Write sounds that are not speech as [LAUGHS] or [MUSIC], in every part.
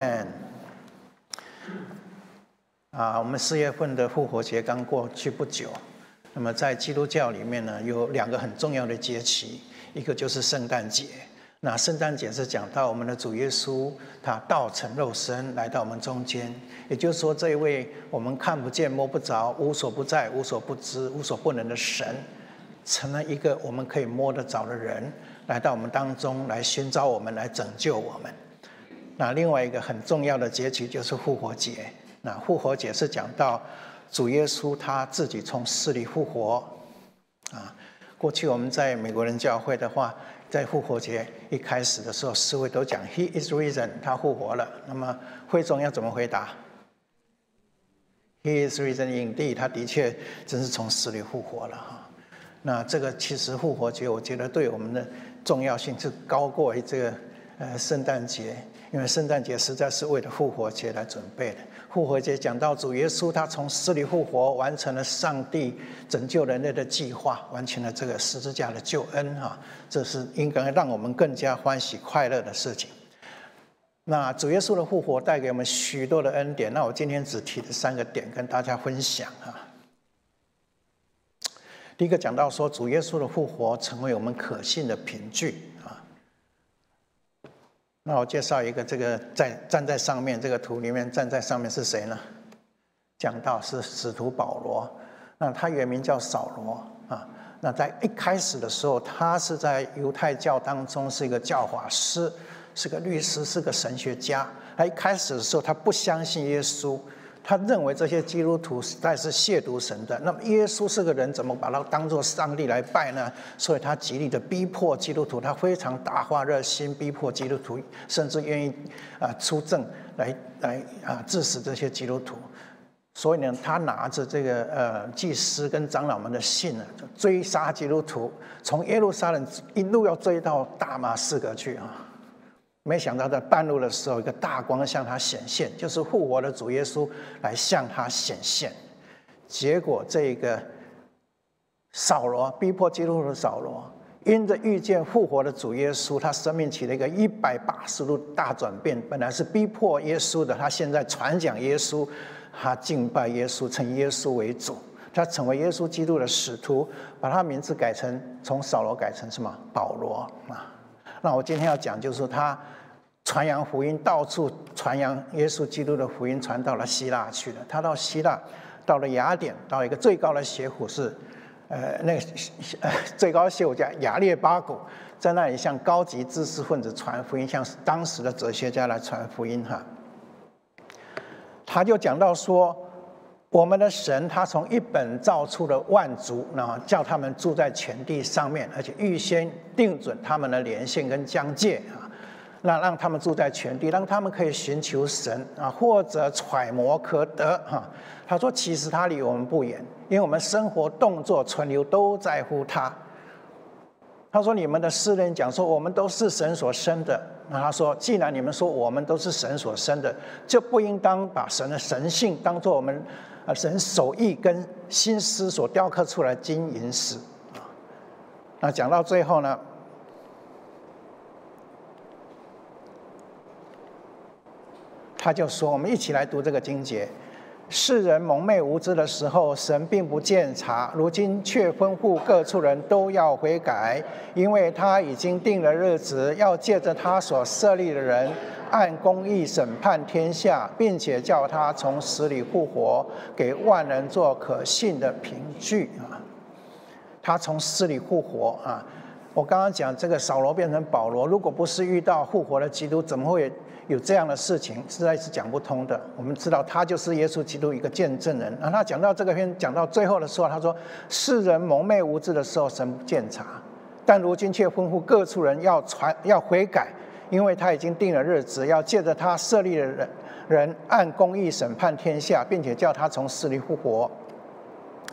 嗯，啊，我们四月份的复活节刚过去不久。那么在基督教里面呢，有两个很重要的节期，一个就是圣诞节。那圣诞节是讲到我们的主耶稣，他道成肉身来到我们中间，也就是说，这一位我们看不见、摸不着、无所不在、无所不知、无所不能的神，成了一个我们可以摸得着的人，来到我们当中来寻找我们，来拯救我们。那另外一个很重要的节期就是复活节。那复活节是讲到主耶稣他自己从死里复活。啊，过去我们在美国人教会的话，在复活节一开始的时候，四位都讲 He is risen，他复活了。那么会中要怎么回答？He is risen indeed，他的确真是从死里复活了哈。那这个其实复活节，我觉得对我们的重要性是高过于这个呃圣诞节。因为圣诞节实在是为了复活节来准备的。复活节讲到主耶稣，他从死里复活，完成了上帝拯救人类的计划，完成了这个十字架的救恩哈，这是应该让我们更加欢喜快乐的事情。那主耶稣的复活带给我们许多的恩典。那我今天只提了三个点跟大家分享啊。第一个讲到说，主耶稣的复活成为我们可信的凭据啊。那我介绍一个，这个站站在上面这个图里面站在上面是谁呢？讲到是使徒保罗，那他原名叫扫罗啊。那在一开始的时候，他是在犹太教当中是一个教法师，是个律师，是个神学家。他一开始的时候，他不相信耶稣。他认为这些基督徒实在是亵渎神的。那么耶稣是个人，怎么把他当做上帝来拜呢？所以他极力的逼迫基督徒，他非常大发热心，逼迫基督徒，甚至愿意啊出证来来啊致死这些基督徒。所以呢，他拿着这个呃祭司跟长老们的信呢，追杀基督徒，从耶路撒冷一路要追到大马士革去啊。没想到在半路的时候，一个大光向他显现，就是复活的主耶稣来向他显现。结果这个扫罗逼迫基督徒的扫罗，因着遇见复活的主耶稣，他生命起了一个一百八十度大转变。本来是逼迫耶稣的，他现在传讲耶稣，他敬拜耶稣，称耶稣为主，他成为耶稣基督的使徒，把他名字改成从扫罗改成什么保罗啊？那我今天要讲就是他。传扬福音，到处传扬耶稣基督的福音，传到了希腊去了。他到希腊，到了雅典，到一个最高的学府是，呃，那个 [LAUGHS] 最高的学府 [LAUGHS] 叫雅列巴古，在那里向高级知识分子传福音，向当时的哲学家来传福音哈。他就讲到说，我们的神他从一本造出了万族，然后叫他们住在全地上面，而且预先定准他们的连线跟疆界啊。那让他们住在全地，让他们可以寻求神啊，或者揣摩可得哈。他说：“其实他离我们不远，因为我们生活、动作、存留都在乎他。”他说：“你们的诗人讲说，我们都是神所生的。那他说，既然你们说我们都是神所生的，就不应当把神的神性当做我们啊神手艺跟心思所雕刻出来金银石啊。那讲到最后呢？”他就说：“我们一起来读这个经节。世人蒙昧无知的时候，神并不见察；如今却吩咐各处人都要悔改，因为他已经定了日子，要借着他所设立的人，按公义审判天下，并且叫他从死里复活，给万人做可信的凭据啊！他从死里复活啊！我刚刚讲这个扫罗变成保罗，如果不是遇到复活的基督，怎么会？”有这样的事情，实在是讲不通的。我们知道他就是耶稣基督一个见证人。然后他讲到这个篇，讲到最后的时候，他说：“世人蒙昧无知的时候，神不见察；但如今却吩咐各处人要传、要悔改，因为他已经定了日子，要借着他设立的人，人按公义审判天下，并且叫他从死里复活，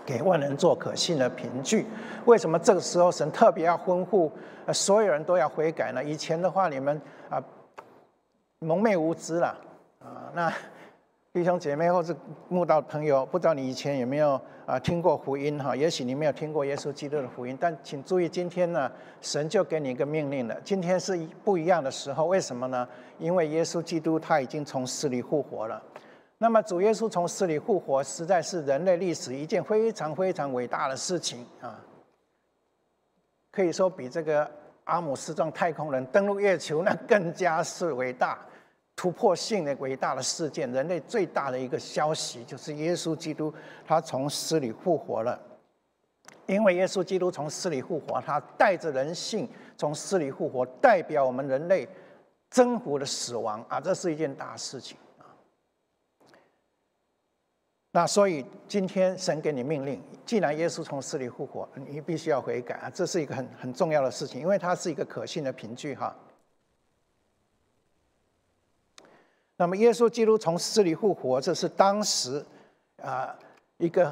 给万人做可信的凭据。为什么这个时候神特别要吩咐所有人都要悔改呢？以前的话，你们啊。蒙昧无知了啊！那 [LAUGHS] 弟兄姐妹或是慕道朋友，不知道你以前有没有啊听过福音哈？也许你没有听过耶稣基督的福音，但请注意，今天呢，神就给你一个命令了。今天是不一样的时候，为什么呢？因为耶稣基督他已经从死里复活了。那么主耶稣从死里复活，实在是人类历史一件非常非常伟大的事情啊！可以说比这个阿姆斯壮太空人登陆月球那更加是伟大。突破性的伟大的事件，人类最大的一个消息就是耶稣基督他从死里复活了。因为耶稣基督从死里复活，他带着人性从死里复活，代表我们人类征服了死亡啊！这是一件大事情。那所以今天神给你命令，既然耶稣从死里复活，你必须要悔改啊！这是一个很很重要的事情，因为它是一个可信的凭据哈。那么，耶稣基督从死里复活，这是当时啊一个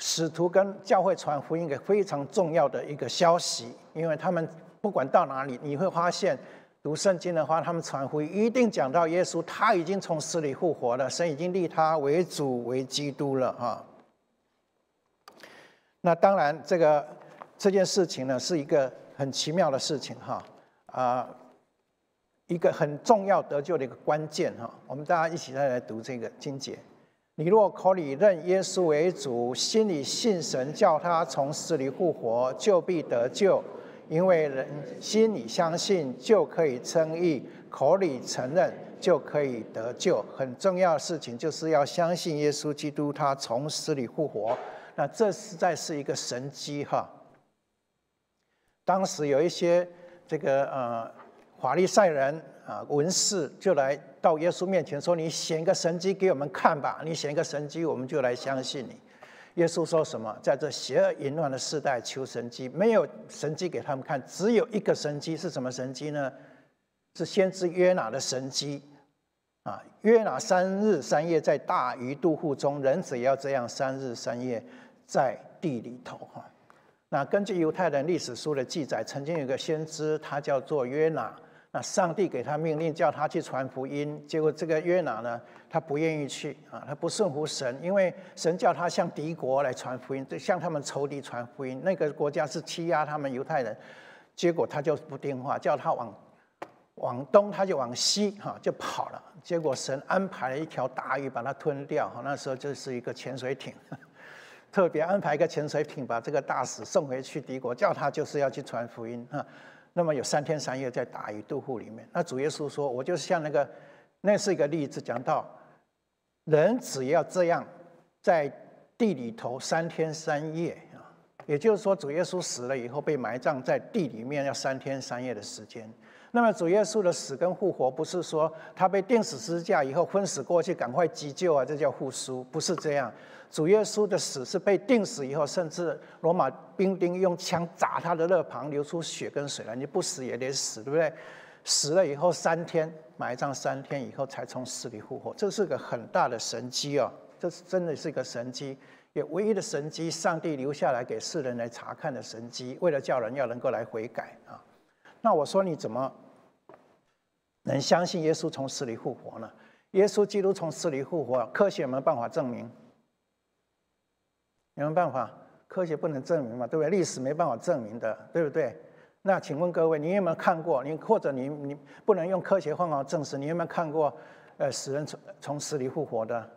使徒跟教会传福音一个非常重要的一个消息。因为他们不管到哪里，你会发现读圣经的话，他们传福音一定讲到耶稣，他已经从死里复活了，神已经立他为主为基督了哈。那当然，这个这件事情呢，是一个很奇妙的事情哈啊。一个很重要得救的一个关键哈，我们大家一起再来读这个经节。你若口里认耶稣为主，心里信神叫他从死里复活，就必得救。因为人心里相信就可以称义，口里承认就可以得救。很重要的事情就是要相信耶稣基督他从死里复活。那这实在是一个神机哈。当时有一些这个呃。法利赛人啊，文士就来到耶稣面前说：“你显个神迹给我们看吧！你显个神迹，我们就来相信你。”耶稣说什么？在这邪恶淫乱的时代求神迹，没有神迹给他们看，只有一个神迹是什么神迹呢？是先知约拿的神迹啊！约拿三日三夜在大鱼肚腹中，人子也要这样三日三夜在地里头哈。那根据犹太人历史书的记载，曾经有个先知，他叫做约拿。那上帝给他命令，叫他去传福音。结果这个约拿呢，他不愿意去啊，他不顺服神，因为神叫他向敌国来传福音，向他们仇敌传福音。那个国家是欺压他们犹太人，结果他就不听话，叫他往往东，他就往西哈就跑了。结果神安排了一条大鱼把他吞掉。哈，那时候就是一个潜水艇，[LAUGHS] 特别安排一个潜水艇把这个大使送回去敌国，叫他就是要去传福音哈。那么有三天三夜在打鱼渡户里面，那主耶稣说：“我就像那个，那是一个例子，讲到人只要这样在地里头三天三夜啊，也就是说主耶稣死了以后被埋葬在地里面要三天三夜的时间。那么主耶稣的死跟复活不是说他被钉死十字架以后昏死过去赶快急救啊，这叫复苏，不是这样。”主耶稣的死是被钉死以后，甚至罗马兵丁用枪砸他的肋旁，流出血跟水来。你不死也得死，对不对？死了以后三天埋葬，三天以后才从死里复活，这是个很大的神机哦。这是真的是一个神机，也唯一的神机，上帝留下来给世人来查看的神机，为了叫人要能够来悔改啊。那我说你怎么能相信耶稣从死里复活呢？耶稣基督从死里复活，科学有没有办法证明。有没有办法？科学不能证明嘛，对不对？历史没办法证明的，对不对？那请问各位，你有没有看过？你或者你你不能用科学方法证实？你有没有看过？呃，死人从从死里复活的？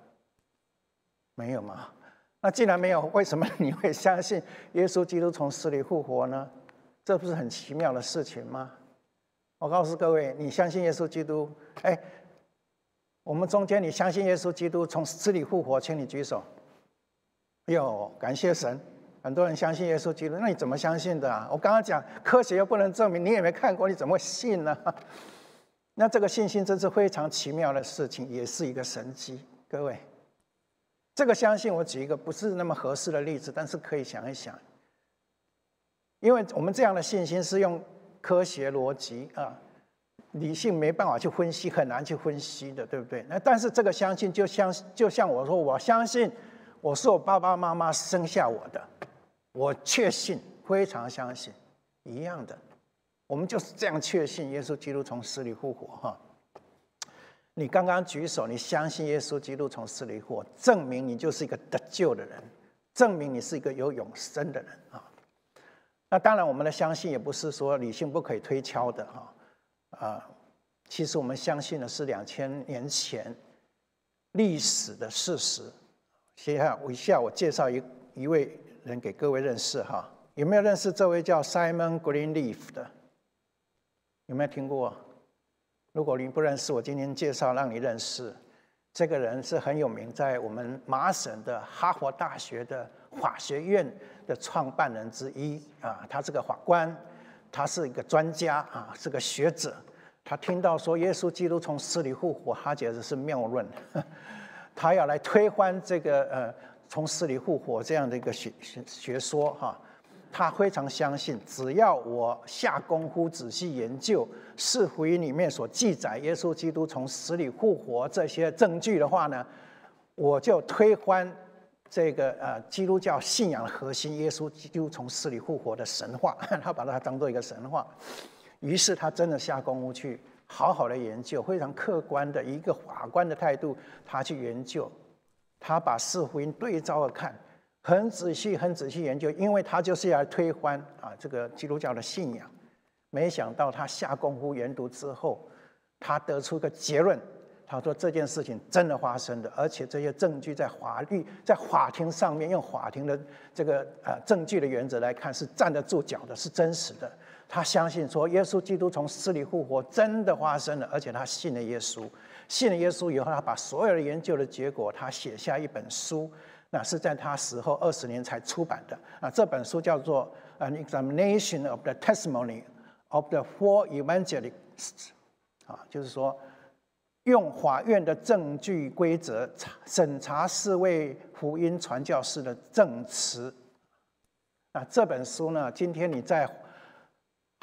没有嘛？那既然没有，为什么你会相信耶稣基督从死里复活呢？这不是很奇妙的事情吗？我告诉各位，你相信耶稣基督？哎，我们中间你相信耶稣基督从死里复活，请你举手。哟，感谢神！很多人相信耶稣基督，那你怎么相信的啊？我刚刚讲科学又不能证明，你也没看过，你怎么信呢？[LAUGHS] 那这个信心真是非常奇妙的事情，也是一个神迹。各位，这个相信，我举一个不是那么合适的例子，但是可以想一想，因为我们这样的信心是用科学逻辑啊，理性没办法去分析，很难去分析的，对不对？那但是这个相信，就像就像我说，我相信。我是我爸爸妈妈生下我的，我确信，非常相信，一样的，我们就是这样确信耶稣基督从死里复活哈。你刚刚举手，你相信耶稣基督从死里复活，证明你就是一个得救的人，证明你是一个有永生的人啊。那当然，我们的相信也不是说理性不可以推敲的哈啊。其实我们相信的是两千年前历史的事实。接下，我一下我介绍一一位人给各位认识哈。有没有认识这位叫 Simon Greenleaf 的？有没有听过？如果你不认识，我今天介绍让你认识。这个人是很有名，在我们麻省的哈佛大学的法学院的创办人之一啊。他是个法官，他是一个专家啊，是个学者。他听到说耶稣基督从死里复活，他觉得是谬论，[LAUGHS] 他要来推翻这个呃从死里复活这样的一个学学学说哈。他非常相信，只要我下功夫仔细研究四福音里面所记载耶稣基督从死里复活这些证据的话呢，我就推翻这个呃基督教信仰的核心耶稣基督从死里复活的神话。[LAUGHS] 他把它当做一个神话。于是他真的下功夫去好好的研究，非常客观的一个法官的态度，他去研究，他把四福音对照着看，很仔细、很仔细研究，因为他就是要推翻啊这个基督教的信仰。没想到他下功夫研读之后，他得出个结论，他说这件事情真的发生的，而且这些证据在法律、[LAUGHS] 在法庭上面用法庭的这个呃证据的原则来看是站得住脚的，是真实的。他相信说，耶稣基督从死里复活真的发生了，而且他信了耶稣。信了耶稣以后，他把所有的研究的结果，他写下一本书，那是在他死后二十年才出版的。啊，这本书叫做《An Examination of the Testimony of the Four Evangelists》，啊，就是说用法院的证据规则审查四位福音传教士的证词。啊，这本书呢，今天你在。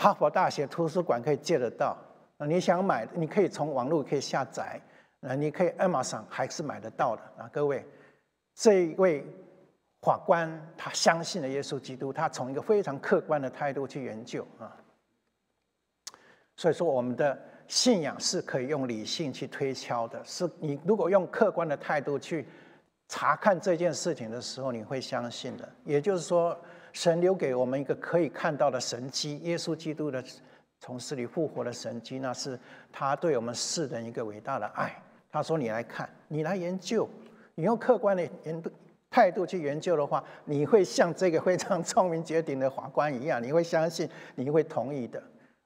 哈佛大学图书馆可以借得到，啊，你想买，你可以从网络可以下载，啊，你可以 Amazon 还是买得到的啊，各位，这一位法官他相信了耶稣基督，他从一个非常客观的态度去研究啊，所以说我们的信仰是可以用理性去推敲的，是你如果用客观的态度去查看这件事情的时候，你会相信的，也就是说。神留给我们一个可以看到的神迹，耶稣基督的从死里复活的神迹，那是他对我们世人一个伟大的爱。他说：“你来看，你来研究，你用客观的研态度去研究的话，你会像这个非常聪明绝顶的法官一样，你会相信，你会同意的。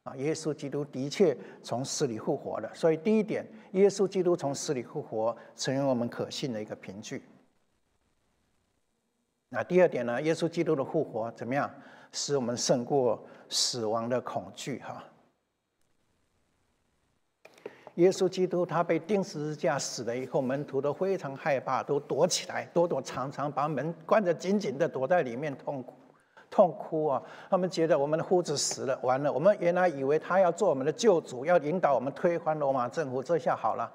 啊，耶稣基督的确从死里复活了。所以第一点，耶稣基督从死里复活，成为我们可信的一个凭据。”那第二点呢？耶稣基督的复活怎么样，使我们胜过死亡的恐惧？哈！耶稣基督他被钉十字架死了以后，门徒都非常害怕，都躲起来，躲躲藏藏，把门关得紧紧的，躲在里面痛苦、痛哭啊！他们觉得我们的夫子死了，完了，我们原来以为他要做我们的救主，要引导我们推翻罗马政府，这下好了，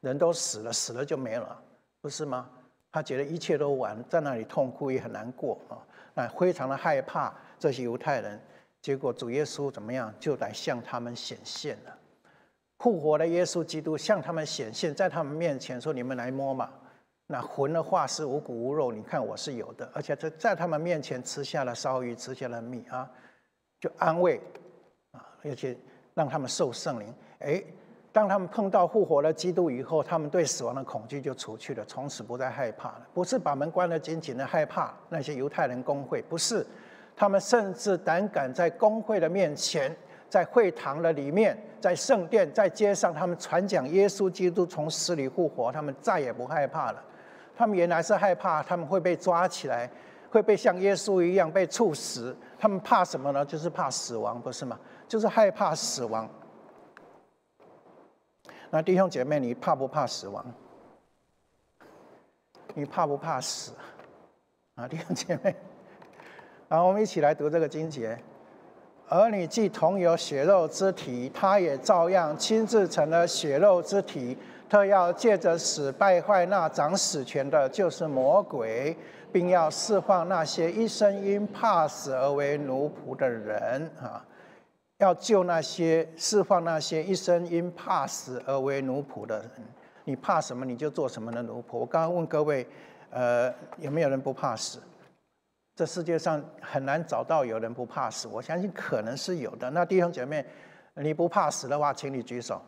人都死了，死了就没了，不是吗？他觉得一切都完，在那里痛哭也很难过啊，那非常的害怕这些犹太人。结果主耶稣怎么样，就来向他们显现了。复活的耶稣基督向他们显现，在他们面前说：“你们来摸嘛。”那魂的话是无骨无肉，你看我是有的，而且在在他们面前吃下了烧鱼，吃下了米啊，就安慰啊，而且让他们受圣灵。哎。当他们碰到复活的基督以后，他们对死亡的恐惧就除去了，从此不再害怕了。不是把门关得紧紧的害怕那些犹太人工会，不是，他们甚至胆敢在工会的面前，在会堂的里面，在圣殿，在街上，他们传讲耶稣基督从死里复活，他们再也不害怕了。他们原来是害怕他们会被抓起来，会被像耶稣一样被处死。他们怕什么呢？就是怕死亡，不是吗？就是害怕死亡。那弟兄姐妹，你怕不怕死亡？你怕不怕死？啊，弟兄姐妹，好，我们一起来读这个经节。儿女既同有血肉之体，他也照样亲自成了血肉之体。特要借着死败坏那掌死权的，就是魔鬼，并要释放那些一生因怕死而为奴仆的人。啊。要救那些释放那些一生因怕死而为奴仆的人。你怕什么，你就做什么的奴仆。我刚刚问各位，呃，有没有人不怕死？这世界上很难找到有人不怕死。我相信可能是有的。那弟兄姐妹，你不怕死的话，请你举手。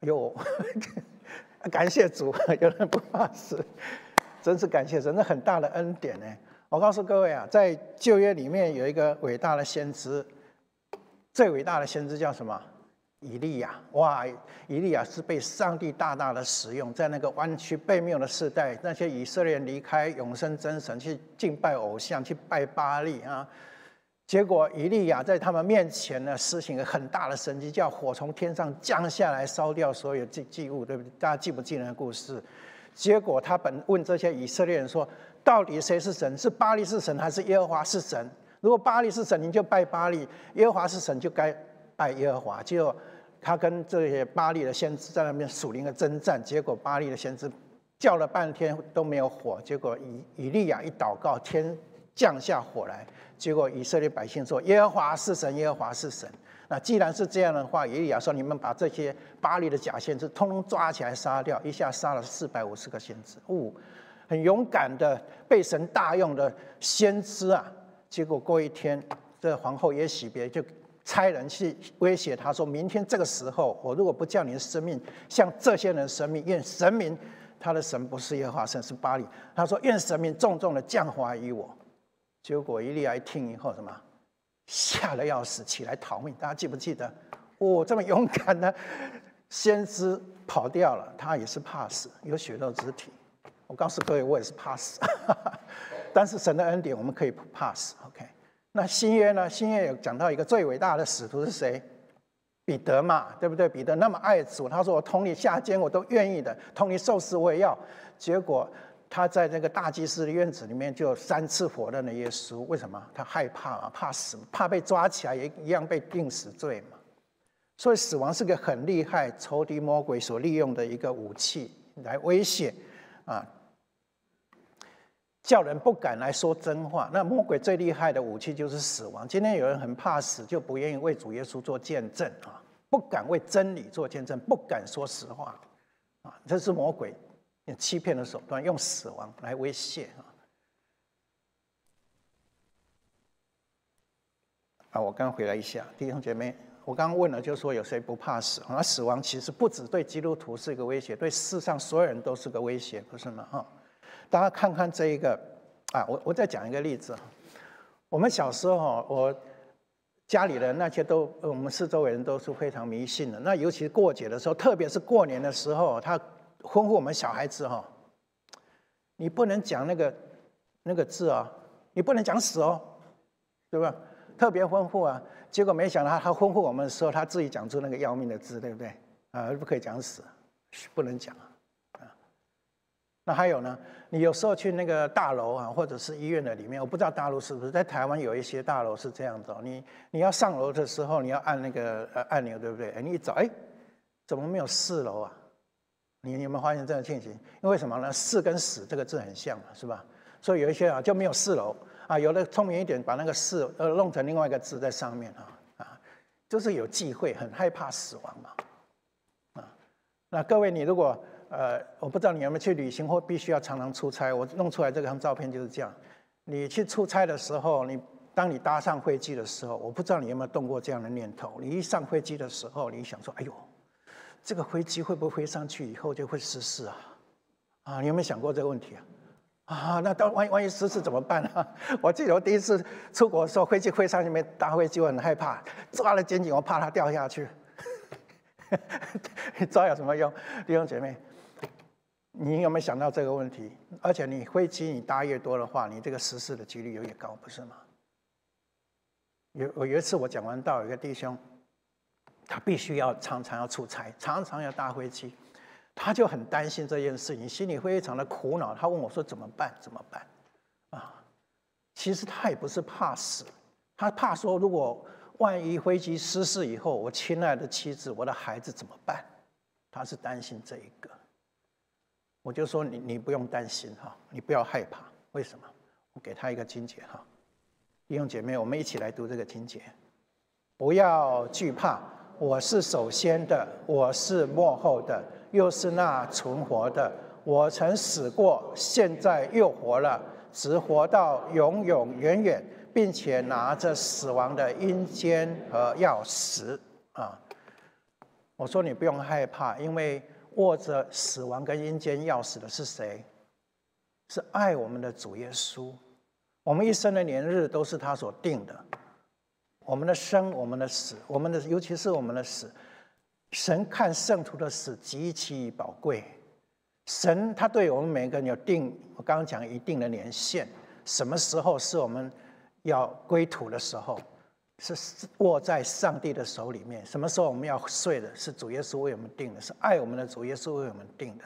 有，[LAUGHS] 感谢主，有人不怕死，真是感谢神，那很大的恩典呢。我告诉各位啊，在旧约里面有一个伟大的先知，最伟大的先知叫什么？以利亚。哇，以利亚是被上帝大大的使用，在那个弯曲背谬的时代，那些以色列人离开永生真神，去敬拜偶像，去拜巴利啊。结果以利亚在他们面前呢，施行了很大的神迹，叫火从天上降下来，烧掉所有祭祭物，对不对？大家记不记得那故事？结果他本问这些以色列人说：“到底谁是神？是巴利是神，还是耶和华是神？如果巴利是神，你就拜巴利；耶和华是神，就该拜耶和华。”结果他跟这些巴利的先知在那边属灵的征战，结果巴利的先知叫了半天都没有火，结果以以利亚一祷告，天降下火来。结果以色列百姓说：“耶和华是神，耶和华是神。”那既然是这样的话，以利亚说：“你们把这些巴黎的假先知通通抓起来杀掉。”一下杀了四百五十个先知，哦，很勇敢的被神大用的先知啊！结果过一天，这皇后也喜别，就差人去威胁他说：“明天这个时候，我如果不叫你的生命像这些人生命，愿神明他的神不是耶和华神，是巴黎。”他说：“愿神明重重的降华于我。”结果伊利亚一听以后，什么吓得要死，起来逃命。大家记不记得？哦，这么勇敢的先知跑掉了，他也是怕死，有血肉之体。我告诉各位，我也是怕死，[LAUGHS] 但是神的恩典，我们可以不怕死。OK，那新约呢？新约有讲到一个最伟大的使徒是谁？彼得嘛，对不对？彼得那么爱主，他说：“我同你下监，我都愿意的；同你受死，我也要。”结果。他在那个大祭司的院子里面就三次火热的耶稣，为什么？他害怕啊，怕死，怕被抓起来也一样被定死罪嘛。所以死亡是个很厉害仇敌魔鬼所利用的一个武器来威胁啊，叫人不敢来说真话。那魔鬼最厉害的武器就是死亡。今天有人很怕死，就不愿意为主耶稣做见证啊，不敢为真理做见证，不敢说实话啊，这是魔鬼。欺骗的手段，用死亡来威胁啊！啊，我刚回来一下，弟兄姐妹，我刚问了，就说有谁不怕死？那死亡其实不止对基督徒是一个威胁，对世上所有人都是个威胁，不是吗？哈！大家看看这一个啊，我我再讲一个例子。我们小时候，我家里人那些都，我们四周围人都是非常迷信的。那尤其是过节的时候，特别是过年的时候，他。吩咐我们小孩子哈，你不能讲那个那个字啊，你不能讲死哦，对吧？特别吩咐啊，结果没想到他吩咐我们的时候，他自己讲出那个要命的字，对不对？啊，不可以讲死，不能讲。那还有呢，你有时候去那个大楼啊，或者是医院的里面，我不知道大陆是不是，在台湾有一些大楼是这样子，哦你你要上楼的时候，你要按那个呃按钮，对不对？你一找，哎，怎么没有四楼啊？你有没有发现这个情形？因为什么呢？四跟死这个字很像嘛，是吧？所以有一些啊就没有四楼啊，有的聪明一点，把那个四呃弄成另外一个字在上面啊啊，就是有忌讳，很害怕死亡嘛啊。那各位，你如果呃，我不知道你有没有去旅行或必须要常常出差，我弄出来这张照片就是这样。你去出差的时候，你当你搭上飞机的时候，我不知道你有没有动过这样的念头。你一上飞机的时候，你想说：“哎呦。”这个飞机会不会飞上去以后就会失事啊？啊，你有没有想过这个问题啊？啊，那到万一万一失事怎么办呢？我记得我第一次出国的时候，飞机飞上去没搭飞机，我很害怕，抓了肩颈，我怕它掉下去。[LAUGHS] 抓有什么用？弟兄姐妹，你有没有想到这个问题？而且你飞机你搭越多的话，你这个失事的几率也越高，不是吗？有我有一次我讲完道，有个弟兄。他必须要常常要出差，常常要搭飞机，他就很担心这件事情，心里非常的苦恼。他问我说：“怎么办？怎么办？”啊，其实他也不是怕死，他怕说如果万一飞机失事以后，我亲爱的妻子、我的孩子怎么办？他是担心这一个。我就说：“你你不用担心哈，你不要害怕。为什么？我给他一个经节哈，弟兄姐妹，我们一起来读这个经节。不要惧怕，我是首先的，我是幕后的，又是那存活的。我曾死过，现在又活了，直活到永永远远，并且拿着死亡的阴间和钥匙啊！我说你不用害怕，因为握着死亡跟阴间钥匙的是谁？是爱我们的主耶稣。我们一生的年日都是他所定的。我们的生，我们的死，我们的尤其是我们的死，神看圣徒的死极其宝贵。神他对我们每个人有定，我刚刚讲一定的年限，什么时候是我们要归土的时候，是握在上帝的手里面。什么时候我们要睡的，是主耶稣为我们定的，是爱我们的主耶稣为我们定的。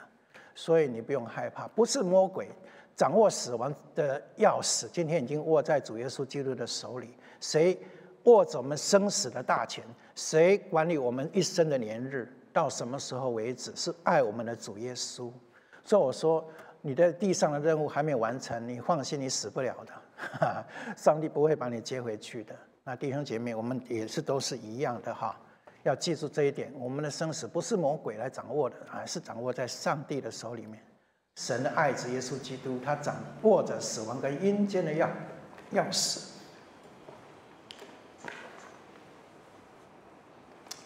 所以你不用害怕，不是魔鬼掌握死亡的钥匙，今天已经握在主耶稣基督的手里。谁？握着我们生死的大权，谁管理我们一生的年日？到什么时候为止？是爱我们的主耶稣。所以我说，你在地上的任务还没有完成，你放心，你死不了的。[LAUGHS] 上帝不会把你接回去的。那弟兄姐妹，我们也是都是一样的哈，要记住这一点。我们的生死不是魔鬼来掌握的，而是掌握在上帝的手里面。神的爱子耶稣基督，他掌握着死亡跟阴间的钥钥匙。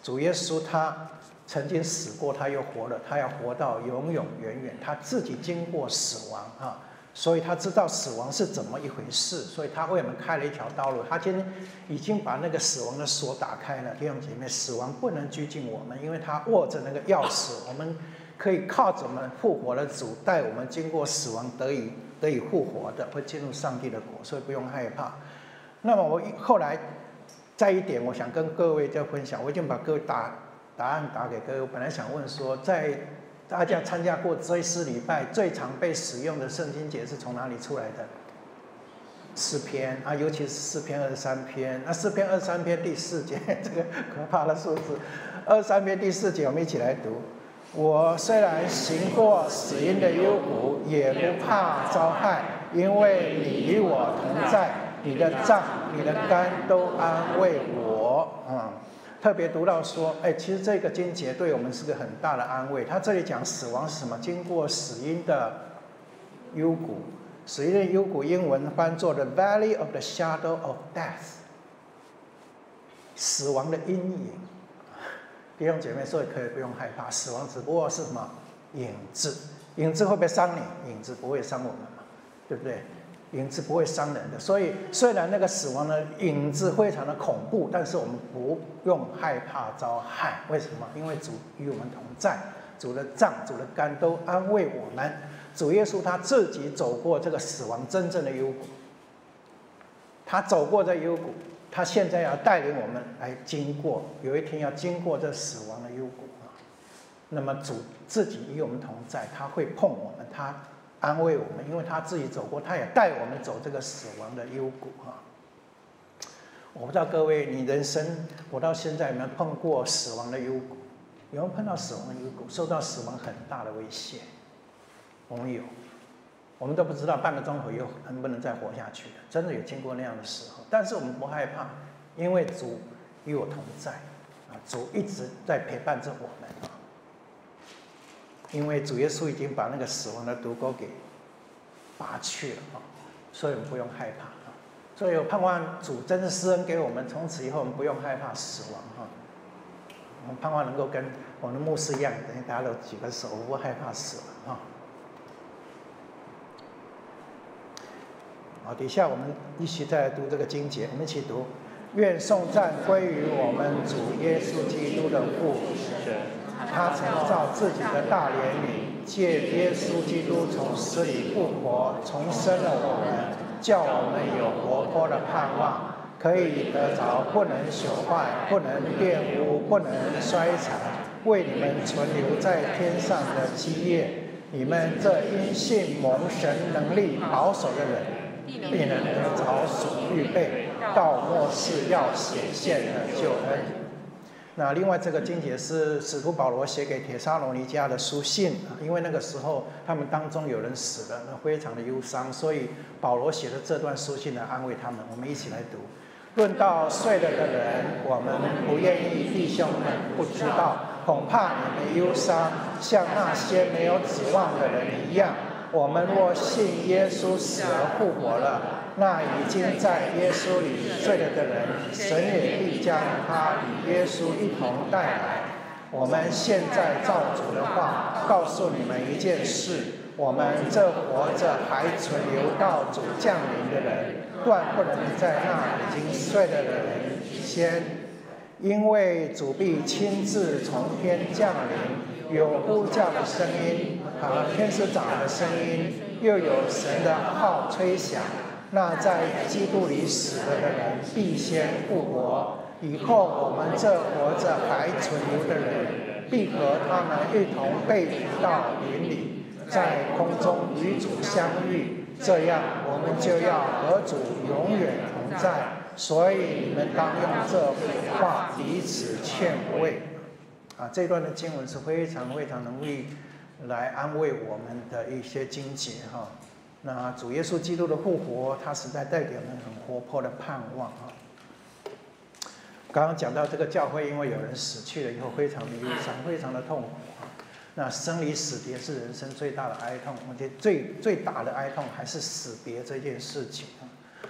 主耶稣他曾经死过，他又活了，他要活到永永远远。他自己经过死亡啊，所以他知道死亡是怎么一回事，所以他为我们开了一条道路。他今天已经把那个死亡的锁打开了，弟兄姐妹，死亡不能拘禁我们，因为他握着那个钥匙，我们可以靠着我们复活的主带我们经过死亡得以得以复活的，会进入上帝的国，所以不用害怕。那么我后来。再一点，我想跟各位再分享，我已经把各位答答案打给各位。我本来想问说，在大家参加过追思礼拜，最常被使用的圣经节是从哪里出来的？诗篇啊，尤其是诗篇二十三篇。那诗篇二十三篇第四节，这个可怕的数字，二十三篇第四节，我们一起来读。我虽然行过死荫的幽谷，也不怕遭害，因为你与我同在。你的杖、你的肝都安慰我，啊，特别读到说，哎，其实这个经节对我们是个很大的安慰。他这里讲死亡是什么？经过死荫的幽谷，死荫的幽谷英文翻作 The Valley of the Shadow of Death，死亡的阴影。弟兄姐妹，所以可以不用害怕，死亡只不过是什么影子？影子会不会伤你？影子不会伤我们嘛，对不对？影子不会伤人的，所以虽然那个死亡的影子非常的恐怖，但是我们不用害怕遭害。为什么？因为主与我们同在，主的脏、主的肝都安慰我们。主耶稣他自己走过这个死亡真正的幽谷，他走过这幽谷，他现在要带领我们来经过，有一天要经过这死亡的幽谷啊。那么主自己与我们同在，他会碰我们，他。安慰我们，因为他自己走过，他也带我们走这个死亡的幽谷啊！我不知道各位，你人生活到现在有没有碰过死亡的幽谷？有没有碰到死亡的幽谷？受到死亡很大的威胁？我们有，我们都不知道半个钟头又能不能再活下去的，真的有经过那样的时候。但是我们不害怕，因为主与我同在啊！主一直在陪伴着我们！因为主耶稣已经把那个死亡的毒钩给拔去了啊，所以我们不用害怕啊。所以我盼望主真的施恩给我们，从此以后我们不用害怕死亡哈。我们盼望能够跟我们的牧师一样，等于大家都举个手，不害怕死了啊。好，底下我们一起再来读这个经节，我们一起读：愿颂赞归于我们主耶稣基督的父。他曾造自己的大怜悯，借耶稣基督从死里复活，重生了我们，叫我们有活泼的盼望，可以得着不能朽坏、不能玷污、不能衰残，为你们存留在天上的基业。你们这因信蒙神能力保守的人，必能得着所预备。到末世要显现的救恩。那另外这个经节是使徒保罗写给铁沙罗尼迦的书信，因为那个时候他们当中有人死了，那非常的忧伤，所以保罗写的这段书信来安慰他们。我们一起来读：论到睡了的人，我们不愿意弟兄们不知道，恐怕你们忧伤，像那些没有指望的人一样。我们若信耶稣死而复活了，那已经在耶稣里睡了的人，神也必将他与耶稣一同带来。我们现在照主的话告诉你们一件事：我们这活着还存留到主降临的人，断不能在那已经睡了的人先，因为主必亲自从天降临，有呼叫的声音。和天使长的声音，又有神的号吹响。那在基督里死了的人必先复活，以后我们这活着还存留的人，必和他们一同被提到云里，在空中与主相遇。这样，我们就要和主永远同在。所以你们当用这话彼此劝慰。啊，这段的经文是非常非常容易。来安慰我们的一些经节哈，那主耶稣基督的复活，他实在带给我们很活泼的盼望啊。刚刚讲到这个教会，因为有人死去了以后，非常的忧伤，非常的痛苦啊。那生离死别是人生最大的哀痛，我觉得最最大的哀痛还是死别这件事情啊。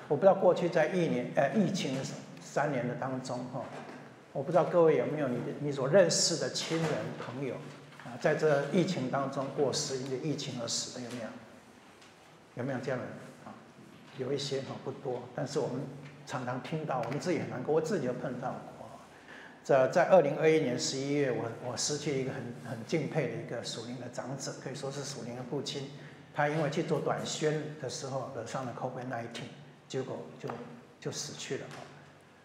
我不知道过去在一年呃疫情三年的当中哈，我不知道各位有没有你你所认识的亲人朋友啊。在这疫情当中过世，因为疫情而死的有没有？有没有这样的人啊？有一些哈，不多，但是我们常常听到，我们自己很难过，我自己都碰到过。这在二零二一年十一月，我我失去一个很很敬佩的一个属灵的长者，可以说是属灵的父亲。他因为去做短宣的时候得上了 COVID-19，结果就就死去了。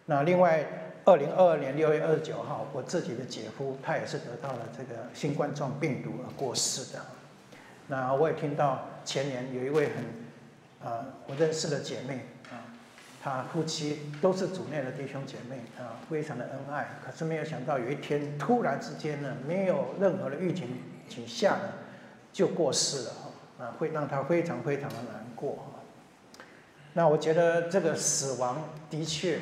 那另外。二零二二年六月二十九号，我自己的姐夫他也是得到了这个新冠状病毒而过世的。那我也听到前年有一位很，呃，我认识的姐妹啊，她夫妻都是主内的弟兄姐妹啊，非常的恩爱。可是没有想到有一天突然之间呢，没有任何的预警警下呢，就过世了，啊，会让他非常非常的难过。那我觉得这个死亡的确。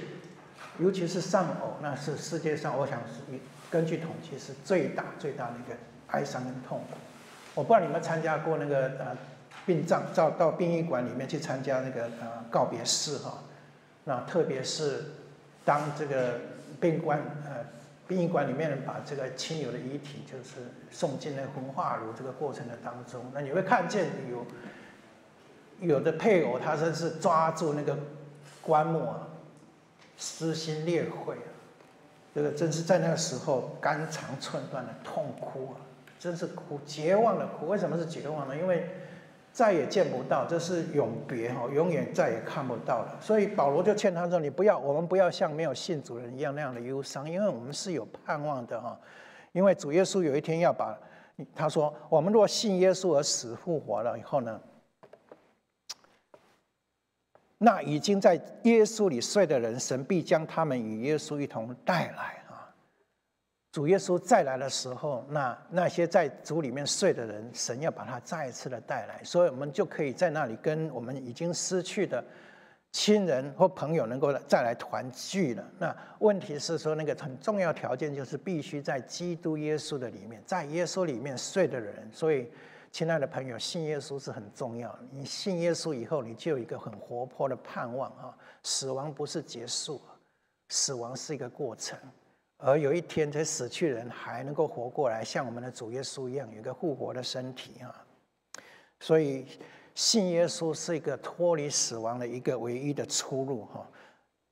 尤其是丧偶，那是世界上，我想是根据统计是最大最大的一个哀伤跟痛苦。我不知道你们参加过那个呃殡葬，到到殡仪馆里面去参加那个呃告别式哈。那特别是当这个殡官呃殡仪馆里面把这个亲友的遗体就是送进那个焚化炉这个过程的当中，那你会看见有有的配偶他真是抓住那个棺木啊。撕心裂肺啊！这个真是在那个时候肝肠寸断的痛哭啊！真是苦，绝望的苦。为什么是绝望呢？因为再也见不到，这是永别哈，永远再也看不到了。所以保罗就劝他说：“你不要，我们不要像没有信主人一样那样的忧伤，因为我们是有盼望的哈。因为主耶稣有一天要把，他说，我们若信耶稣而死复活了以后呢？”那已经在耶稣里睡的人，神必将他们与耶稣一同带来！主耶稣再来的时候，那那些在主里面睡的人，神要把他再次的带来，所以我们就可以在那里跟我们已经失去的亲人或朋友能够再来团聚了。那问题是说，那个很重要条件就是必须在基督耶稣的里面，在耶稣里面睡的人，所以。亲爱的朋友，信耶稣是很重要。你信耶稣以后，你就有一个很活泼的盼望啊！死亡不是结束，死亡是一个过程，而有一天这死去的人还能够活过来，像我们的主耶稣一样，有一个复活的身体啊！所以信耶稣是一个脱离死亡的一个唯一的出路哈。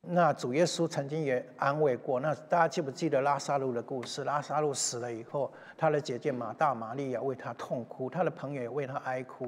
那主耶稣曾经也安慰过，那大家记不记得拉萨路的故事？拉萨路死了以后，他的姐姐马大、玛利亚为他痛哭，他的朋友也为他哀哭。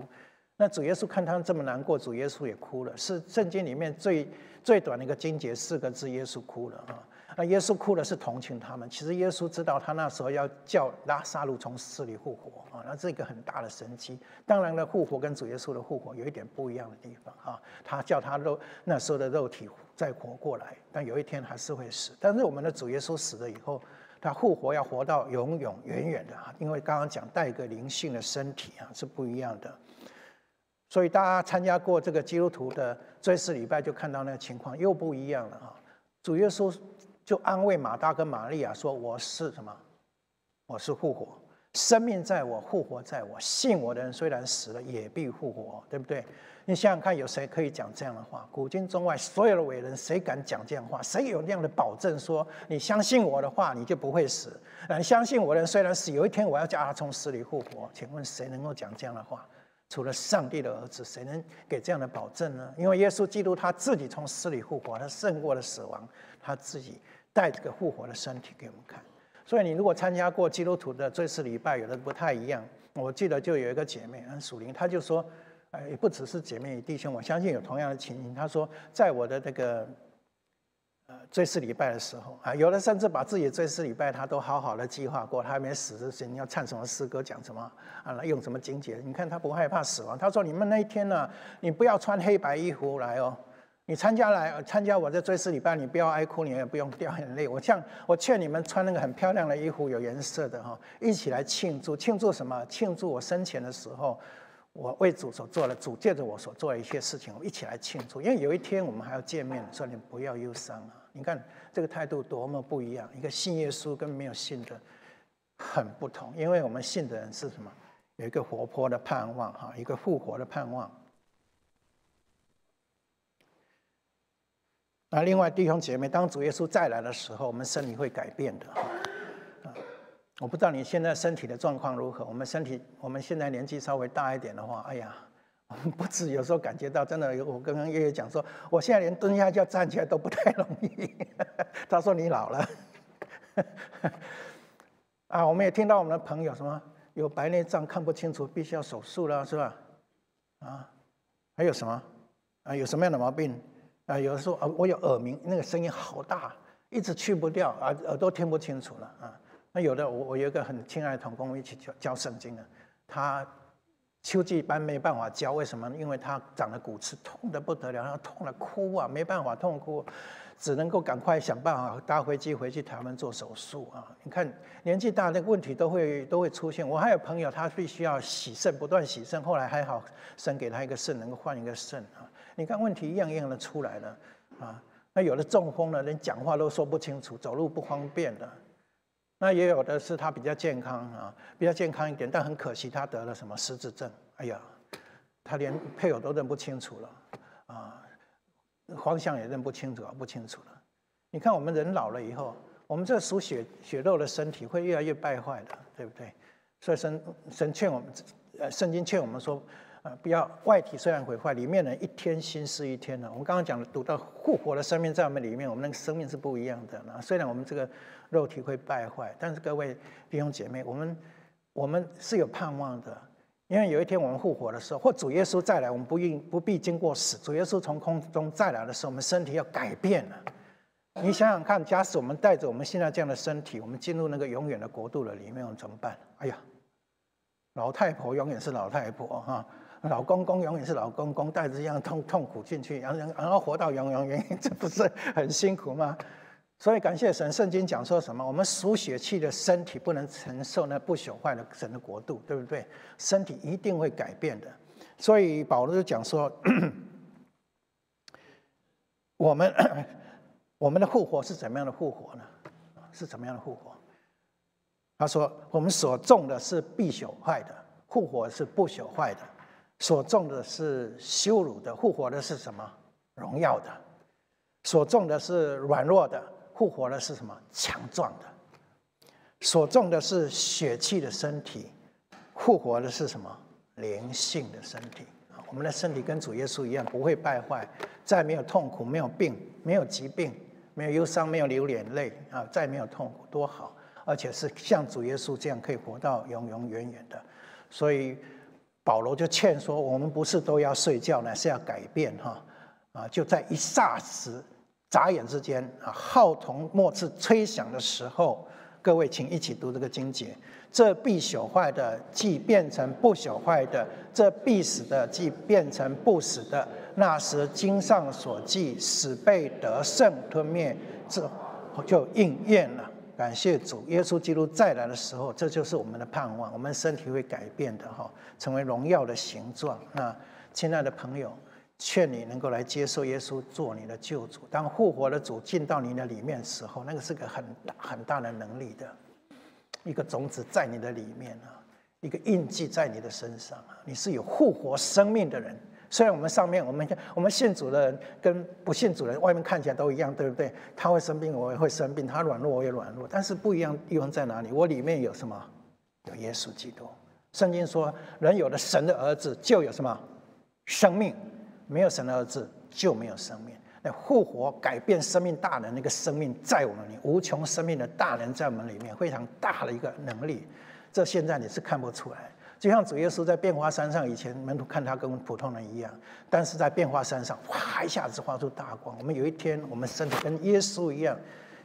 那主耶稣看他这么难过，主耶稣也哭了。是圣经里面最最短的一个经节，四个字：耶稣哭了啊。那耶稣哭的是同情他们。其实耶稣知道他那时候要叫拉萨路从死里复活啊，那是一个很大的神迹。当然了，复活跟主耶稣的复活有一点不一样的地方啊。他叫他肉那时候的肉体再活过来，但有一天还是会死。但是我们的主耶稣死了以后，他复活要活到永永远远的啊，因为刚刚讲带一个灵性的身体啊是不一样的。所以大家参加过这个基督徒的追思礼拜，就看到那个情况又不一样了啊。主耶稣就安慰马大跟玛利亚说：“我是什么？我是复活，生命在我，复活在我。信我的人虽然死了，也必复活，对不对？你想想看，有谁可以讲这样的话？古今中外所有的伟人，谁敢讲这样的话？谁有那样的保证说，你相信我的话，你就不会死？你相信我的人虽然死，有一天我要叫他从死里复活。请问谁能够讲这样的话？除了上帝的儿子，谁能给这样的保证呢？因为耶稣基督他自己从死里复活，他胜过了死亡，他自己带这个复活的身体给我们看。所以你如果参加过基督徒的追思礼拜，有的不太一样。我记得就有一个姐妹很属灵，她就说：“哎，也不只是姐妹弟兄，我相信有同样的情形。”她说：“在我的这个。”呃，追思礼拜的时候啊，有的甚至把自己的追思礼拜他都好好的计划过，他还没死之前要唱什么诗歌，讲什么啊，用什么经节？你看他不害怕死亡。他说：“你们那一天呢，你不要穿黑白衣服来哦，你参加来参加我的追思礼拜，你不要哀哭，你也不用掉眼泪。我像我劝你们穿那个很漂亮的衣服，有颜色的哈，一起来庆祝，庆祝什么？庆祝我生前的时候。”我为主所做的，主借着我所做的一些事情，我一起来庆祝。因为有一天我们还要见面，说你不要忧伤啊！你看这个态度多么不一样，一个信耶稣跟没有信的很不同。因为我们信的人是什么？有一个活泼的盼望哈，一个复活的盼望。那另外弟兄姐妹，当主耶稣再来的时候，我们身体会改变的。我不知道你现在身体的状况如何。我们身体，我们现在年纪稍微大一点的话，哎呀，我们不止有时候感觉到，真的，我刚刚月月讲说，我现在连蹲下要站起来都不太容易。[LAUGHS] 他说你老了。啊，我们也听到我们的朋友什么有白内障看不清楚，必须要手术了，是吧？啊，还有什么？啊，有什么样的毛病？啊，有的时候啊，我有耳鸣，那个声音好大，一直去不掉，啊，耳朵听不清楚了啊。那有的，我我有一个很亲爱的同工，一起教教圣经的，他秋季班没办法教，为什么？因为他长了骨刺，痛得不得了，他痛了哭啊，没办法痛哭，只能够赶快想办法搭飞机回去台湾做手术啊！你看年纪大，的问题都会都会出现。我还有朋友，他必须要洗肾，不断洗肾，后来还好，生给他一个肾，能够换一个肾啊！你看问题一样一样的出来了啊！那有的中风了，连讲话都说不清楚，走路不方便的。那也有的是他比较健康啊，比较健康一点，但很可惜他得了什么失智症。哎呀，他连配偶都认不清楚了啊，方向也认不清楚，不清楚了。你看我们人老了以后，我们这属血血肉的身体会越来越败坏的，对不对？所以神神劝我们，呃，圣经劝我们说。啊，不要外体虽然毁坏，里面呢一天新似一天呢。我们刚刚讲读到复活的生命在我们里面，我们那个生命是不一样的。那虽然我们这个肉体会败坏，但是各位弟兄姐妹，我们我们是有盼望的，因为有一天我们复活的时候，或主耶稣再来，我们不应不必经过死。主耶稣从空中再来的时候，我们身体要改变了。你想想看，假使我们带着我们现在这样的身体，我们进入那个永远的国度了，里面我们怎么办？哎呀，老太婆永远是老太婆哈。老公公永远是老公公，带着这样痛痛苦进去，然后然后活到永永远远，这不是很辛苦吗？所以感谢神，圣经讲说什么？我们属血气的身体不能承受那不朽坏的神的国度，对不对？身体一定会改变的。所以保罗就讲说，[COUGHS] 我们 [COUGHS] 我们的复活是怎么样的复活呢？是怎么样的复活？他说，我们所种的是必朽坏的，复活是不朽坏的。所种的是羞辱的，复活的是什么？荣耀的。所种的是软弱的，复活的是什么？强壮的。所种的是血气的身体，复活的是什么？灵性的身体。我们的身体跟主耶稣一样，不会败坏，再没有痛苦，没有病，没有疾病，没有忧伤，没有流眼泪啊！再没有痛苦，多好！而且是像主耶稣这样，可以活到永永远远的。所以。保罗就劝说我们不是都要睡觉呢，是要改变哈啊！就在一霎时、眨眼之间啊，号筒末次吹响的时候，各位请一起读这个经节：这必朽坏的，即变成不朽坏的；这必死的，即变成不死的。那时经上所记，死被得胜吞灭，这就应验了。感谢主，耶稣基督再来的时候，这就是我们的盼望。我们身体会改变的哈，成为荣耀的形状。那亲爱的朋友，劝你能够来接受耶稣做你的救主。当复活的主进到你的里面时候，那个是个很大很大的能力的，一个种子在你的里面啊，一个印记在你的身上啊，你是有复活生命的人。虽然我们上面我们我们信主的人跟不信主的人外面看起来都一样，对不对？他会生病，我也会生病；他软弱，我也软弱。但是不一样地方在哪里？我里面有什么？有耶稣基督。圣经说，人有了神的儿子，就有什么生命；没有神的儿子，就没有生命。那复活改变生命大能那个生命在我们里，无穷生命的大能在我们里面，非常大的一个能力。这现在你是看不出来。就像主耶稣在变化山上，以前门徒看他跟普通人一样，但是在变化山上，哗，一下子发出大光。我们有一天，我们身体跟耶稣一样，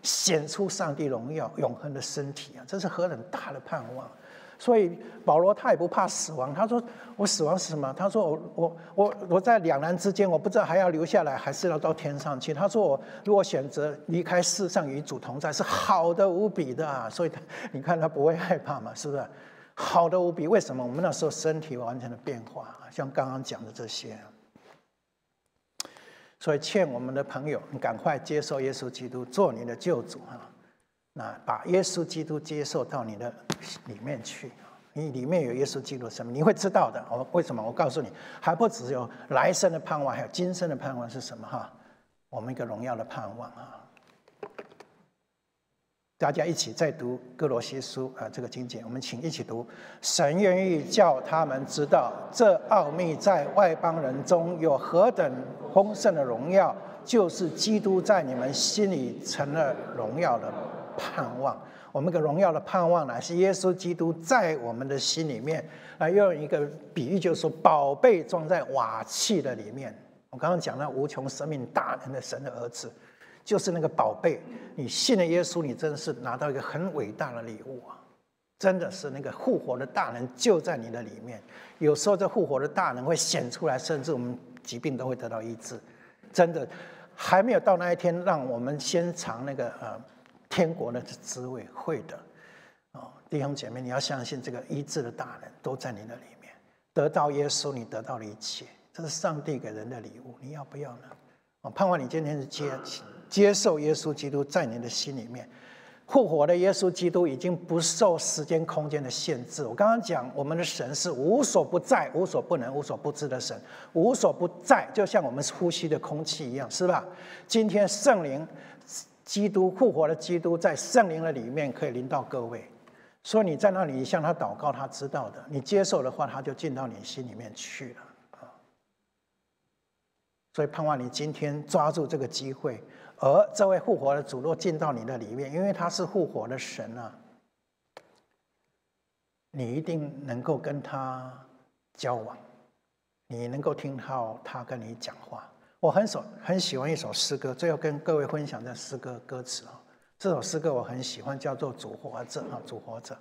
显出上帝荣耀、永恒的身体啊！这是何等大的盼望！所以保罗他也不怕死亡。他说：“我死亡是什么？”他说：“我我我我在两难之间，我不知道还要留下来，还是要到天上去。”他说：“我如果选择离开世上与主同在，是好的无比的啊！”所以他你看他不会害怕嘛？是不是？好的无比，为什么？我们那时候身体完全的变化，像刚刚讲的这些，所以劝我们的朋友，你赶快接受耶稣基督做你的救主啊！那把耶稣基督接受到你的里面去，你里面有耶稣基督什么，你会知道的。我为什么？我告诉你，还不只有来生的盼望，还有今生的盼望是什么？哈，我们一个荣耀的盼望啊！大家一起再读哥罗西书啊，这个经节，我们请一起读。神愿意叫他们知道，这奥秘在外邦人中有何等丰盛的荣耀，就是基督在你们心里成了荣耀的盼望。我们个荣耀的盼望呢，是耶稣基督在我们的心里面。啊，用一个比喻，就是说，宝贝装在瓦器的里面。我刚刚讲了无穷生命大能的神的儿子。就是那个宝贝，你信了耶稣，你真的是拿到一个很伟大的礼物啊！真的是那个复活的大能就在你的里面。有时候这复活的大能会显出来，甚至我们疾病都会得到医治。真的还没有到那一天，让我们先尝那个呃天国的滋味，会的哦，弟兄姐妹，你要相信这个医治的大能都在你的里面。得到耶稣，你得到了一切，这是上帝给人的礼物，你要不要呢？我盼望你今天是接。接受耶稣基督在你的心里面，复活的耶稣基督已经不受时间空间的限制。我刚刚讲，我们的神是无所不在、无所不能、无所不知的神，无所不在，就像我们呼吸的空气一样，是吧？今天圣灵、基督复活的基督在圣灵的里面可以临到各位，所以你在那里向他祷告，他知道的。你接受的话，他就进到你心里面去了啊。所以盼望你今天抓住这个机会。而这位复活的主若进到你的里面，因为他是复活的神啊，你一定能够跟他交往，你能够听到他跟你讲话。我很首很喜欢一首诗歌，最后跟各位分享这诗歌歌词啊。这首诗歌我很喜欢，叫做《主活着》啊，《主活着》。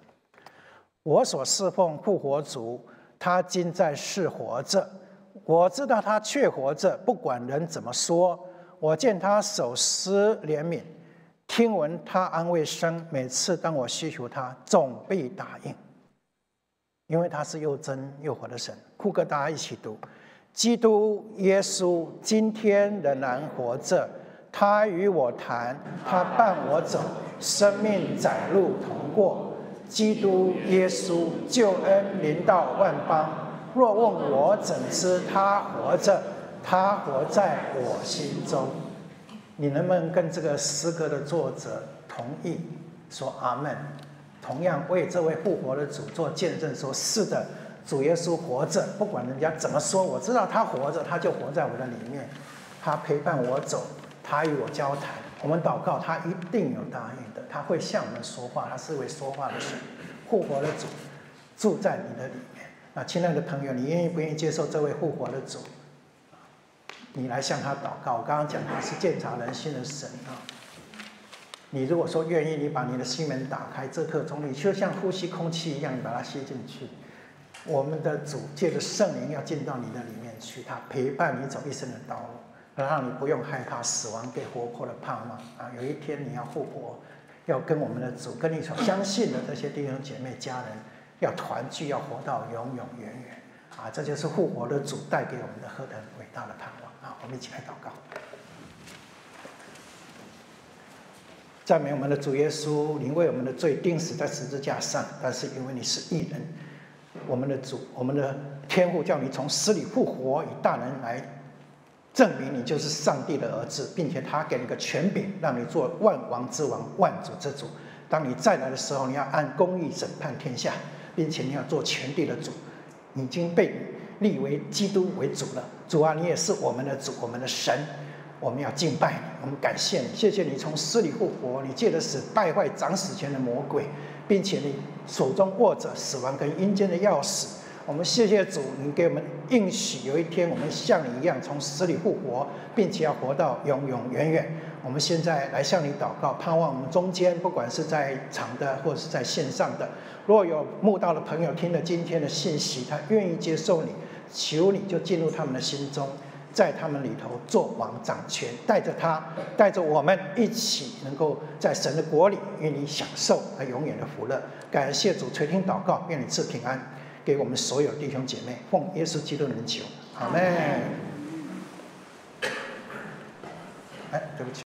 我所侍奉复活主，他今在世活着，我知道他却活着，不管人怎么说。我见他手施怜悯，听闻他安慰声。每次当我需求他，总被答应，因为他是又真又活的神。库哥，大家一起读：基督耶稣今天仍然活着，他与我谈，他伴我走，生命窄路同过。基督耶稣救恩临到万邦。若问我怎知他活着？他活在我心中，你能不能跟这个诗歌的作者同意说阿门？同样为这位复活的主做见证，说是的，主耶稣活着，不管人家怎么说，我知道他活着，他就活在我的里面，他陪伴我走，他与我交谈，我们祷告，他一定有答应的，他会向我们说话，他是位说话的神，复活的主住在你的里面。那亲爱的朋友，你愿意不愿意接受这位复活的主？你来向他祷告。我刚刚讲他是鉴察人心的神啊。你如果说愿意，你把你的心门打开，这刻钟你就像呼吸空气一样，你把它吸进去。我们的主借着圣灵要进到你的里面去，他陪伴你走一生的道路，让你不用害怕死亡被活泼的盼望啊！有一天你要复活，要跟我们的主，跟你所相信的这些弟兄姐妹、家人要团聚，要活到永永远远。啊，这就是复活的主带给我们的何等伟大的盼望！我们一起来祷告。赞美我们的主耶稣，您为我们的罪钉死在十字架上，但是因为你是义人，我们的主，我们的天父叫你从死里复活，以大能来证明你就是上帝的儿子，并且他给你个权柄，让你做万王之王、万主之主。当你再来的时候，你要按公义审判天下，并且你要做全地的主，已经被立为基督为主了。主啊，你也是我们的主，我们的神。我们要敬拜你，我们感谢你，谢谢你从死里复活，你借的是败坏长死前的魔鬼，并且你手中握着死亡跟阴间的钥匙。我们谢谢主，你给我们应许，有一天我们像你一样从死里复活，并且要活到永永远远。我们现在来向你祷告，盼望我们中间不管是在场的或者是在线上的，若有慕道的朋友听了今天的信息，他愿意接受你，求你就进入他们的心中。在他们里头做王掌权，带着他，带着我们一起，能够在神的国里与你享受那永远的福乐。感谢主垂听祷告，愿你赐平安给我们所有弟兄姐妹。奉耶稣基督的名求，阿门。哎，对不起。